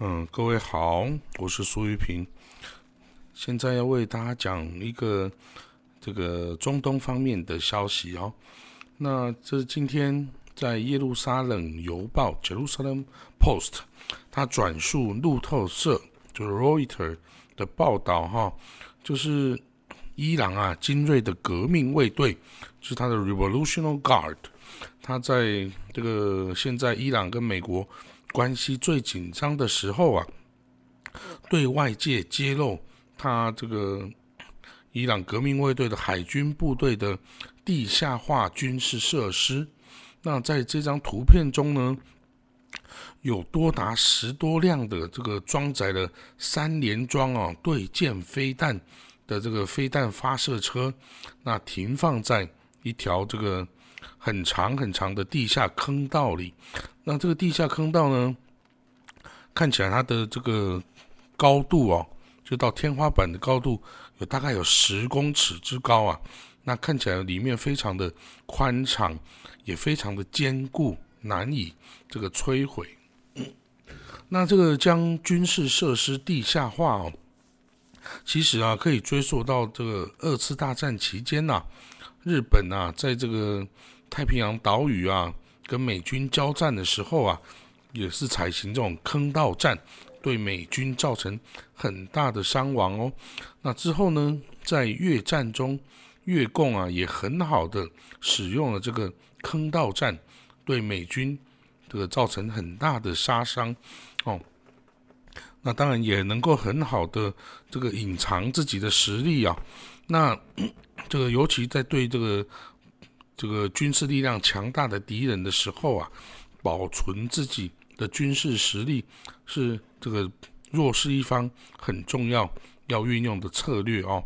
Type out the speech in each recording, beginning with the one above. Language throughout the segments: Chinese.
嗯，各位好，我是苏玉平。现在要为大家讲一个这个中东方面的消息哦。那这是今天在耶路撒冷邮报 （Jerusalem Post） 他转述路透社就是 Reuters 的报道哈，就是伊朗啊精锐的革命卫队，就是他的 Revolutionary Guard，他在这个现在伊朗跟美国。关系最紧张的时候啊，对外界揭露他这个伊朗革命卫队的海军部队的地下化军事设施。那在这张图片中呢，有多达十多辆的这个装载了三连装啊对舰飞弹的这个飞弹发射车，那停放在一条这个。很长很长的地下坑道里，那这个地下坑道呢，看起来它的这个高度哦，就到天花板的高度有大概有十公尺之高啊。那看起来里面非常的宽敞，也非常的坚固，难以这个摧毁。那这个将军事设施地下化哦，其实啊可以追溯到这个二次大战期间呐，日本啊在这个。太平洋岛屿啊，跟美军交战的时候啊，也是采行这种坑道战，对美军造成很大的伤亡哦。那之后呢，在越战中，越共啊也很好的使用了这个坑道战，对美军这个造成很大的杀伤哦。那当然也能够很好的这个隐藏自己的实力啊。那 这个尤其在对这个。这个军事力量强大的敌人的时候啊，保存自己的军事实力是这个弱势一方很重要要运用的策略哦。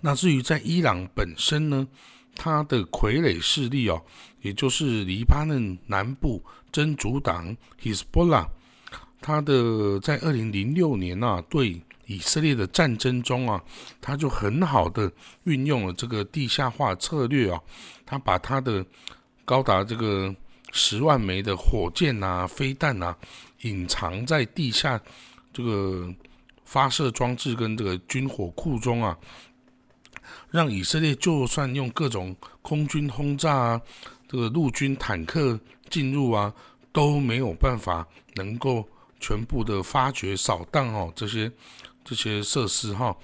那至于在伊朗本身呢，它的傀儡势力哦，也就是黎巴嫩南部真主党 Hezbollah，它的在二零零六年啊对。以色列的战争中啊，他就很好的运用了这个地下化策略啊，他把他的高达这个十万枚的火箭呐、飞弹呐，隐藏在地下这个发射装置跟这个军火库中啊，让以色列就算用各种空军轰炸啊，这个陆军坦克进入啊，都没有办法能够全部的发掘扫荡哦这些。这些设施哈，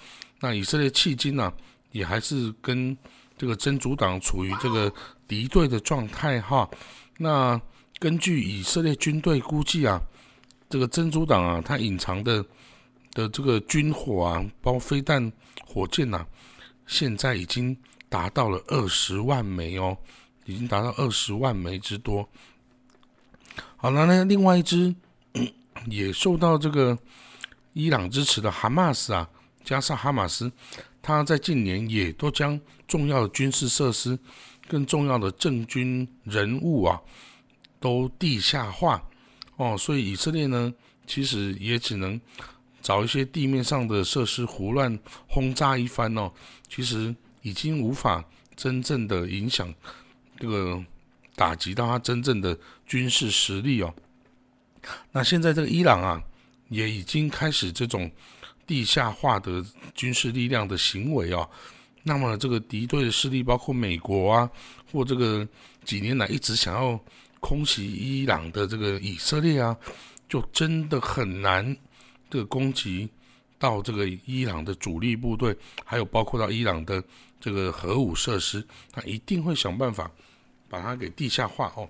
那以色列迄今呢，也还是跟这个真主党处于这个敌对的状态哈。那根据以色列军队估计啊，这个真主党啊，它隐藏的的这个军火啊，包括飞弹、火箭呐，现在已经达到了二十万枚哦，已经达到二十万枚之多。好了，那另外一支 也受到这个。伊朗支持的哈马斯啊，加上哈马斯，他在近年也都将重要的军事设施、更重要的政军人物啊，都地下化哦。所以以色列呢，其实也只能找一些地面上的设施胡乱轰炸一番哦。其实已经无法真正的影响这个打击到他真正的军事实力哦。那现在这个伊朗啊。也已经开始这种地下化的军事力量的行为啊，那么这个敌对的势力，包括美国啊，或这个几年来一直想要空袭伊朗的这个以色列啊，就真的很难这个攻击到这个伊朗的主力部队，还有包括到伊朗的这个核武设施，他一定会想办法把它给地下化哦。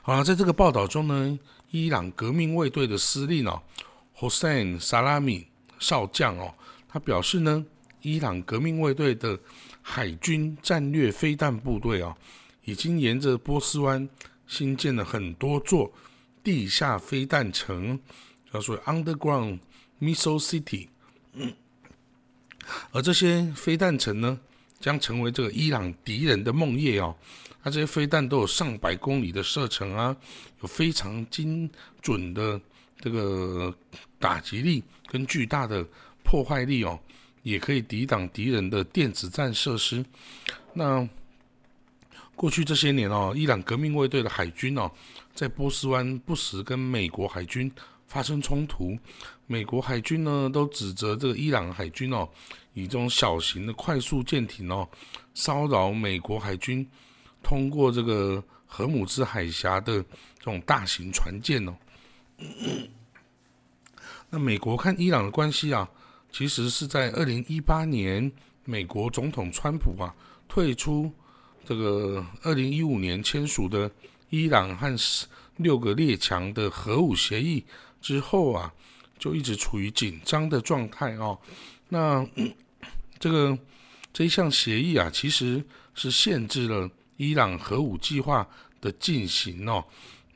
好了，在这个报道中呢。伊朗革命卫队的司令哦，Hossein Salami 少将哦，他表示呢，伊朗革命卫队的海军战略飞弹部队哦，已经沿着波斯湾新建了很多座地下飞弹城，叫做 Underground Missile City。而这些飞弹城呢，将成为这个伊朗敌人的梦魇哦。它这些飞弹都有上百公里的射程啊，有非常精准的这个打击力跟巨大的破坏力哦，也可以抵挡敌人的电子战设施。那过去这些年哦，伊朗革命卫队的海军哦，在波斯湾不时跟美国海军发生冲突，美国海军呢都指责这个伊朗海军哦，以这种小型的快速舰艇哦，骚扰美国海军通过这个荷姆兹海峡的这种大型船舰哦。那美国看伊朗的关系啊，其实是在二零一八年，美国总统川普啊退出这个二零一五年签署的。伊朗和六个列强的核武协议之后啊，就一直处于紧张的状态哦。那 这个这一项协议啊，其实是限制了伊朗核武计划的进行哦。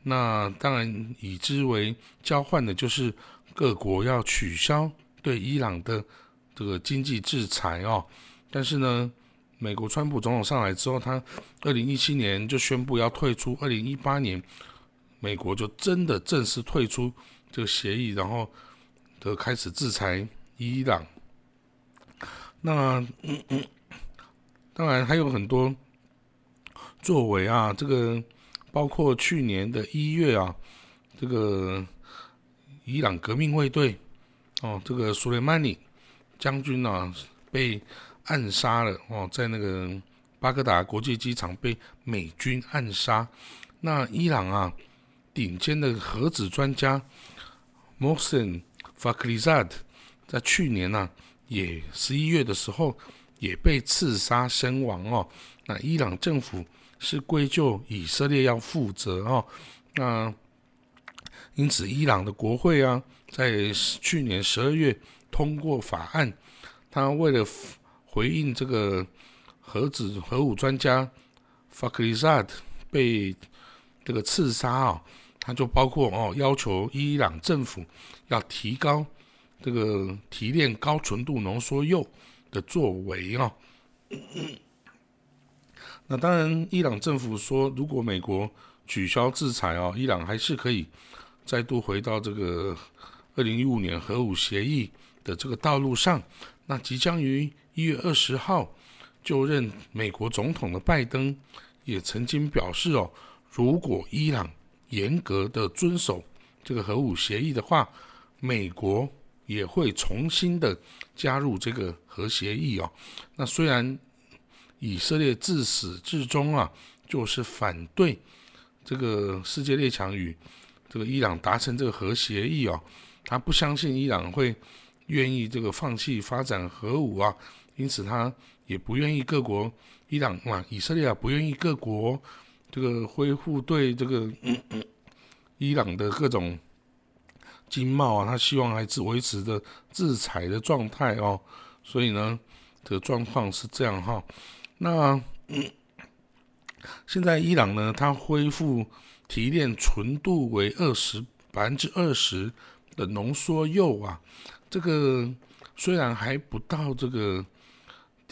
那当然，以之为交换的就是各国要取消对伊朗的这个经济制裁哦。但是呢，美国川普总统上来之后，他二零一七年就宣布要退出，二零一八年美国就真的正式退出这个协议，然后的开始制裁伊朗。那当然还有很多作为啊，这个包括去年的一月啊，这个伊朗革命卫队哦，这个苏莱曼尼将军啊被。暗杀了哦，在那个巴格达国际机场被美军暗杀。那伊朗啊，顶尖的核子专家 Mohsen Fakhrizad 在去年呢，也十一月的时候也被刺杀身亡哦。那伊朗政府是归咎以色列要负责哦。那因此，伊朗的国会啊，在去年十二月通过法案，他为了回应这个核子核武专家 Fakhrizad 被这个刺杀啊，他就包括哦要求伊朗政府要提高这个提炼高纯度浓缩铀的作为啊。那当然，伊朗政府说，如果美国取消制裁哦，伊朗还是可以再度回到这个二零一五年核武协议的这个道路上。那即将于一月二十号就任美国总统的拜登，也曾经表示哦，如果伊朗严格的遵守这个核武协议的话，美国也会重新的加入这个核协议哦。那虽然以色列自始至终啊，就是反对这个世界列强与这个伊朗达成这个核协议哦，他不相信伊朗会。愿意这个放弃发展核武啊，因此他也不愿意各国伊朗啊以色列啊不愿意各国这个恢复对这个伊朗的各种经贸啊，他希望还是维持着制裁的状态哦。所以呢，这状况是这样哈。那 现在伊朗呢，它恢复提炼纯度为二十百分之二十的浓缩铀啊。这个虽然还不到这个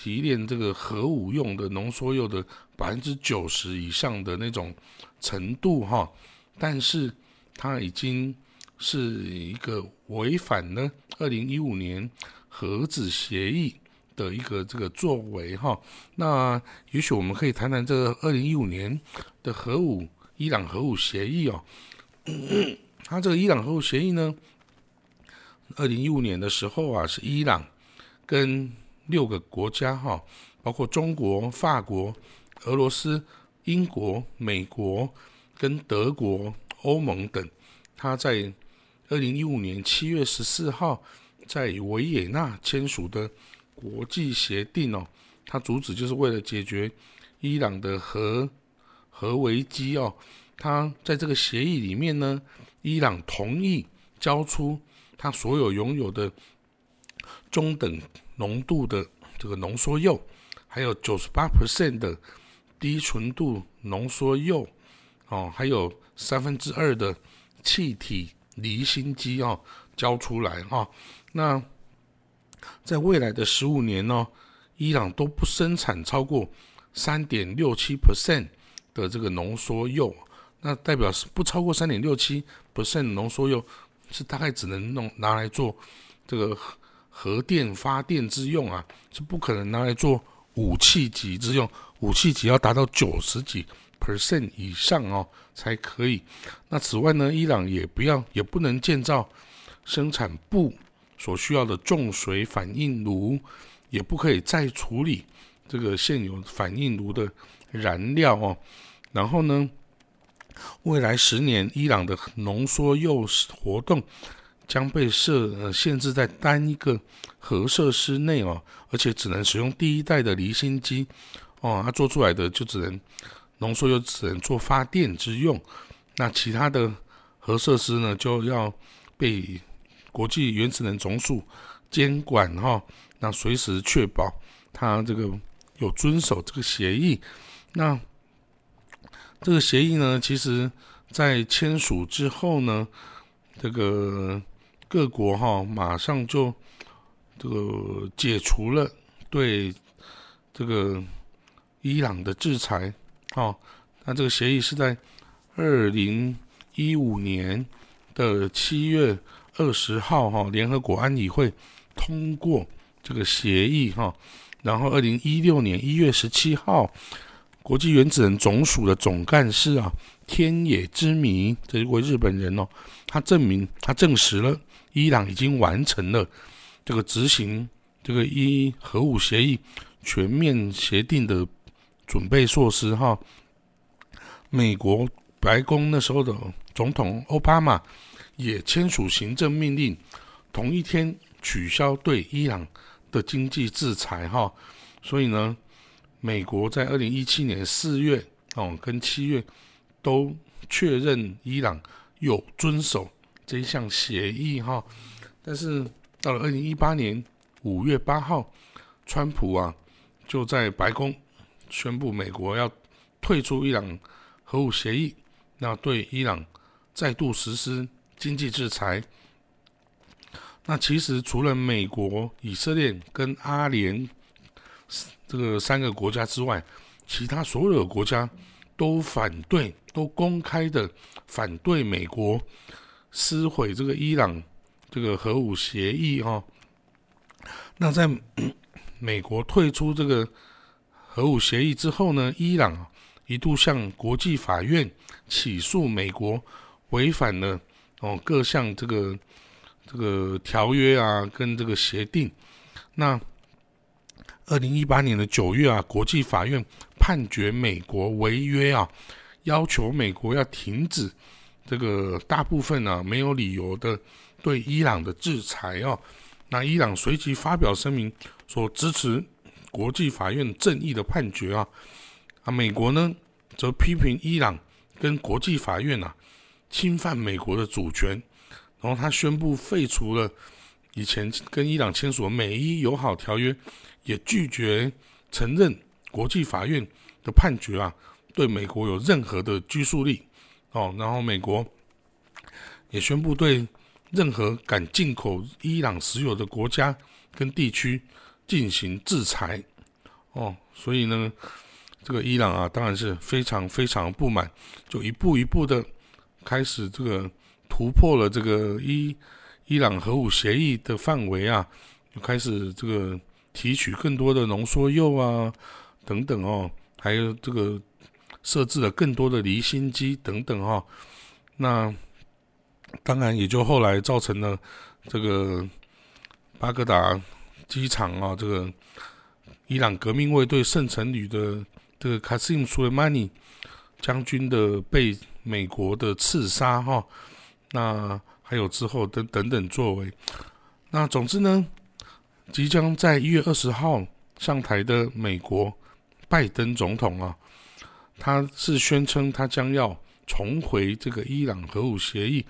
提炼这个核武用的浓缩铀的百分之九十以上的那种程度哈，但是它已经是一个违反了二零一五年核子协议的一个这个作为哈。那也许我们可以谈谈这个二零一五年的核武伊朗核武协议哦。它这个伊朗核武协议呢？二零一五年的时候啊，是伊朗跟六个国家哈，包括中国、法国、俄罗斯、英国、美国跟德国、欧盟等，他在二零一五年七月十四号在维也纳签署的国际协定哦，它主旨就是为了解决伊朗的核核危机哦。它在这个协议里面呢，伊朗同意交出。他所有拥有的中等浓度的这个浓缩铀，还有九十八 percent 的低纯度浓缩铀，哦，还有三分之二的气体离心机哦，交出来哈。那在未来的十五年呢，伊朗都不生产超过三点六七 percent 的这个浓缩铀，那代表是不超过三点六七 percent 浓缩铀。是大概只能弄拿来做这个核电发电之用啊，是不可能拿来做武器级之用。武器级要达到九十几 percent 以上哦才可以。那此外呢，伊朗也不要也不能建造生产部所需要的重水反应炉，也不可以再处理这个现有反应炉的燃料哦。然后呢，未来十年伊朗的浓缩铀活动将被设呃限制在单一个核设施内哦，而且只能使用第一代的离心机。哦，它做出来的就只能浓缩，又只能做发电之用。那其他的核设施呢，就要被国际原子能总署监管哈。那随时确保它这个有遵守这个协议。那这个协议呢，其实在签署之后呢，这个各国哈马上就这个解除了对这个。伊朗的制裁，哦，那这个协议是在二零一五年的七月二十号，哈，联合国安理会通过这个协议，哈，然后二零一六年一月十七号，国际原子能总署的总干事啊，天野之谜，这一位日本人哦，他证明，他证实了伊朗已经完成了这个执行这个一核武协议全面协定的。准备措施哈，美国白宫那时候的总统奥巴马也签署行政命令，同一天取消对伊朗的经济制裁哈。所以呢，美国在二零一七年四月哦跟七月都确认伊朗有遵守这一项协议哈。但是到了二零一八年五月八号，川普啊就在白宫。宣布美国要退出伊朗核武协议，那对伊朗再度实施经济制裁。那其实除了美国、以色列跟阿联这个三个国家之外，其他所有的国家都反对，都公开的反对美国撕毁这个伊朗这个核武协议哈。那在 美国退出这个。核武协议之后呢，伊朗一度向国际法院起诉美国违反了哦各项这个这个条约啊，跟这个协定。那二零一八年的九月啊，国际法院判决美国违约啊，要求美国要停止这个大部分啊没有理由的对伊朗的制裁哦。那伊朗随即发表声明说支持。国际法院正义的判决啊，啊，美国呢则批评伊朗跟国际法院啊侵犯美国的主权，然后他宣布废除了以前跟伊朗签署的美伊友好条约，也拒绝承认国际法院的判决啊对美国有任何的拘束力哦，然后美国也宣布对任何敢进口伊朗石油的国家跟地区。进行制裁，哦，所以呢，这个伊朗啊，当然是非常非常不满，就一步一步的开始这个突破了这个伊伊朗核武协议的范围啊，就开始这个提取更多的浓缩铀啊等等哦，还有这个设置了更多的离心机等等哦，那当然也就后来造成了这个巴格达。机场啊，这个伊朗革命卫队圣城旅的这个卡西姆苏莱曼尼将军的被美国的刺杀哈，那还有之后等等等作为，那总之呢，即将在一月二十号上台的美国拜登总统啊，他是宣称他将要重回这个伊朗核武协议，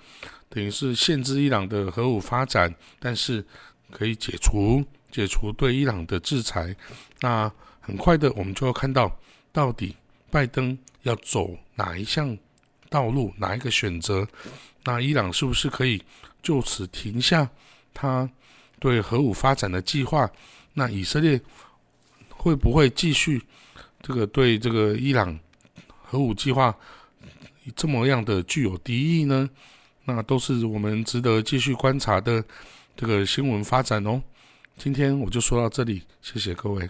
等于是限制伊朗的核武发展，但是可以解除。解除对伊朗的制裁，那很快的，我们就要看到到底拜登要走哪一项道路，哪一个选择？那伊朗是不是可以就此停下他对核武发展的计划？那以色列会不会继续这个对这个伊朗核武计划这么样的具有敌意呢？那都是我们值得继续观察的这个新闻发展哦。今天我就说到这里，谢谢各位。